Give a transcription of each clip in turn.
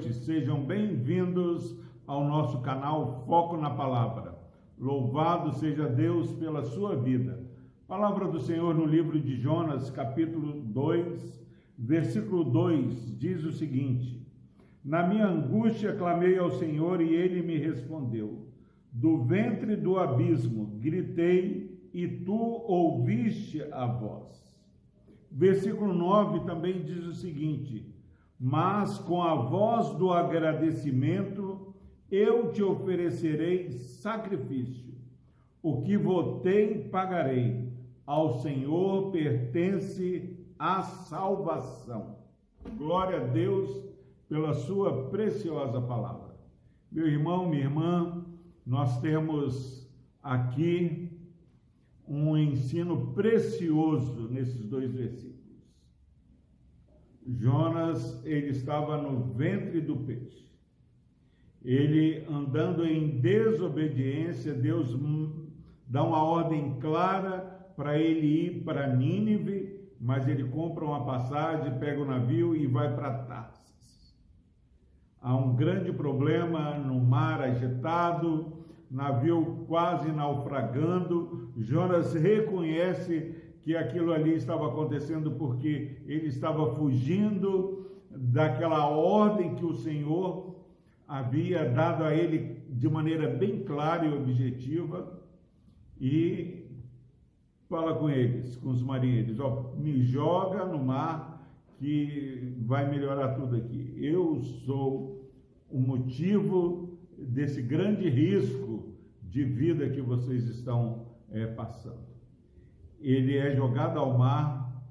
noite, sejam bem-vindos ao nosso canal Foco na Palavra. Louvado seja Deus pela sua vida. Palavra do Senhor no livro de Jonas, capítulo 2, versículo 2, diz o seguinte: Na minha angústia clamei ao Senhor e ele me respondeu. Do ventre do abismo gritei e tu ouviste a voz. Versículo 9 também diz o seguinte: Mas com a voz do agradecimento eu te oferecerei sacrifício. O que votei pagarei. Ao Senhor pertence a salvação. Glória a Deus pela sua preciosa palavra. Meu irmão, minha irmã, nós temos aqui um ensino precioso nesses dois versículos. Jonas, ele estava no ventre do peixe. Ele andando em desobediência, Deus dá uma ordem clara para ele ir para Nínive, mas ele compra uma passagem, pega o navio e vai para Tarsis. Há um grande problema no mar agitado, navio quase naufragando. Jonas reconhece que aquilo ali estava acontecendo porque ele estava fugindo daquela ordem que o Senhor havia dado a ele de maneira bem clara e objetiva e fala com eles, com os marinheiros, ó, me joga no mar que vai melhorar tudo aqui. Eu sou o motivo desse grande risco de vida que vocês estão é, passando. Ele é jogado ao mar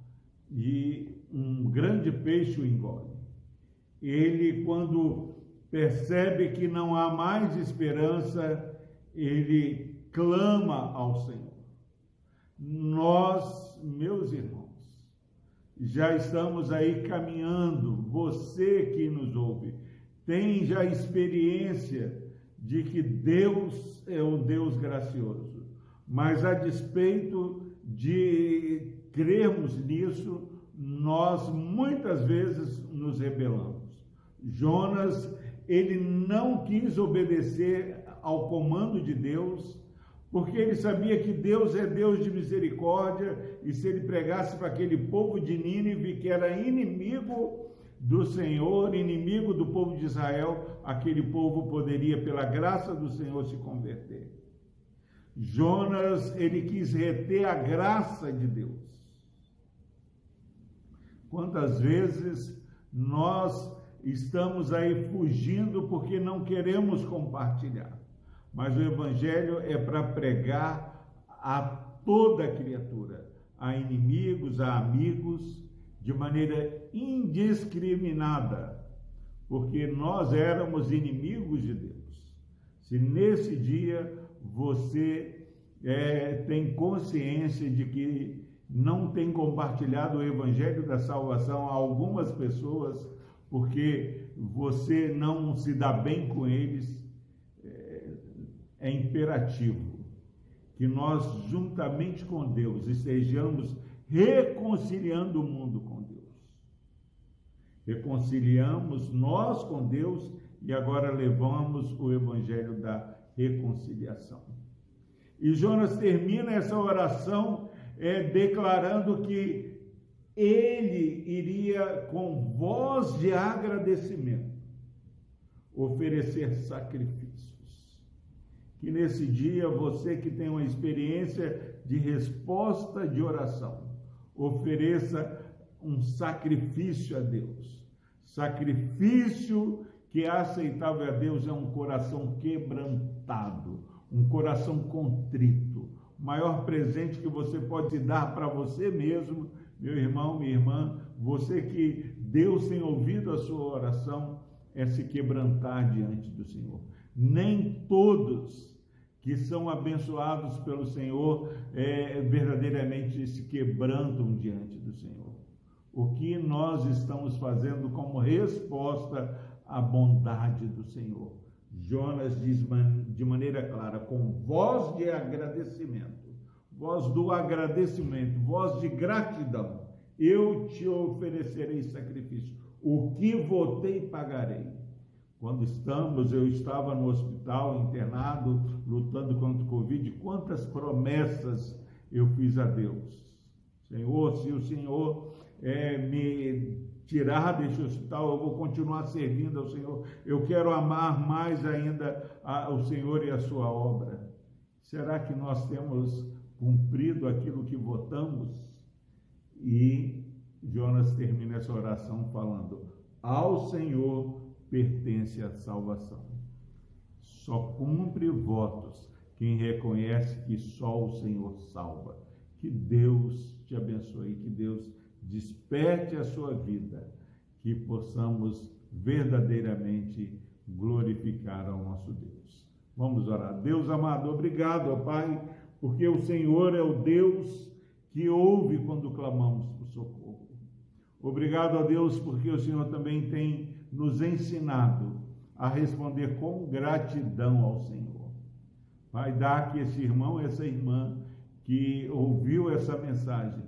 e um grande peixe o engole. Ele, quando percebe que não há mais esperança, ele clama ao Senhor. Nós, meus irmãos, já estamos aí caminhando, você que nos ouve, tem já experiência de que Deus é um Deus gracioso. Mas a despeito de crermos nisso, nós muitas vezes nos rebelamos. Jonas, ele não quis obedecer ao comando de Deus, porque ele sabia que Deus é Deus de misericórdia, e se ele pregasse para aquele povo de Nínive, que era inimigo do Senhor, inimigo do povo de Israel, aquele povo poderia, pela graça do Senhor, se converter. Jonas, ele quis reter a graça de Deus. Quantas vezes nós estamos aí fugindo porque não queremos compartilhar. Mas o evangelho é para pregar a toda criatura, a inimigos, a amigos, de maneira indiscriminada, porque nós éramos inimigos de Deus. Se nesse dia você é, tem consciência de que não tem compartilhado o evangelho da salvação a algumas pessoas, porque você não se dá bem com eles, é, é imperativo que nós, juntamente com Deus, estejamos reconciliando o mundo com Deus. Reconciliamos nós com Deus e agora levamos o evangelho da reconciliação. E Jonas termina essa oração é, declarando que ele iria, com voz de agradecimento, oferecer sacrifícios. Que nesse dia você que tem uma experiência de resposta de oração, ofereça um sacrifício a Deus. Sacrifício que é aceitável a Deus é um coração quebrantado, um coração contrito. O maior presente que você pode dar para você mesmo, meu irmão, minha irmã, você que Deus tem ouvido a sua oração, é se quebrantar diante do Senhor. Nem todos que são abençoados pelo Senhor é, verdadeiramente se quebrantam diante do Senhor. O que nós estamos fazendo como resposta à bondade do Senhor? Jonas diz de maneira clara, com voz de agradecimento, voz do agradecimento, voz de gratidão, eu te oferecerei sacrifício. O que votei, pagarei. Quando estamos, eu estava no hospital internado, lutando contra o Covid, quantas promessas eu fiz a Deus. Senhor, se o Senhor é, me tirar deste hospital, eu vou continuar servindo ao Senhor. Eu quero amar mais ainda o Senhor e a sua obra. Será que nós temos cumprido aquilo que votamos? E Jonas termina essa oração falando: Ao Senhor pertence a salvação. Só cumpre votos quem reconhece que só o Senhor salva. Que Deus te abençoe, que Deus desperte a sua vida, que possamos verdadeiramente glorificar ao nosso Deus. Vamos orar. Deus amado, obrigado, ó Pai, porque o Senhor é o Deus que ouve quando clamamos por socorro. Obrigado a Deus, porque o Senhor também tem nos ensinado a responder com gratidão ao Senhor. Pai, dá que esse irmão, essa irmã que ouviu essa mensagem,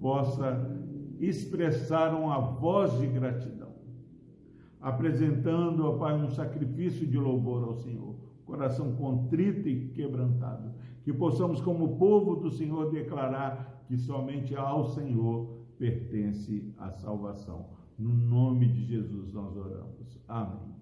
possa expressar uma voz de gratidão, apresentando, ó Pai, um sacrifício de louvor ao Senhor, coração contrito e quebrantado, que possamos, como povo do Senhor, declarar que somente ao Senhor pertence a salvação. No nome de Jesus nós oramos. Amém.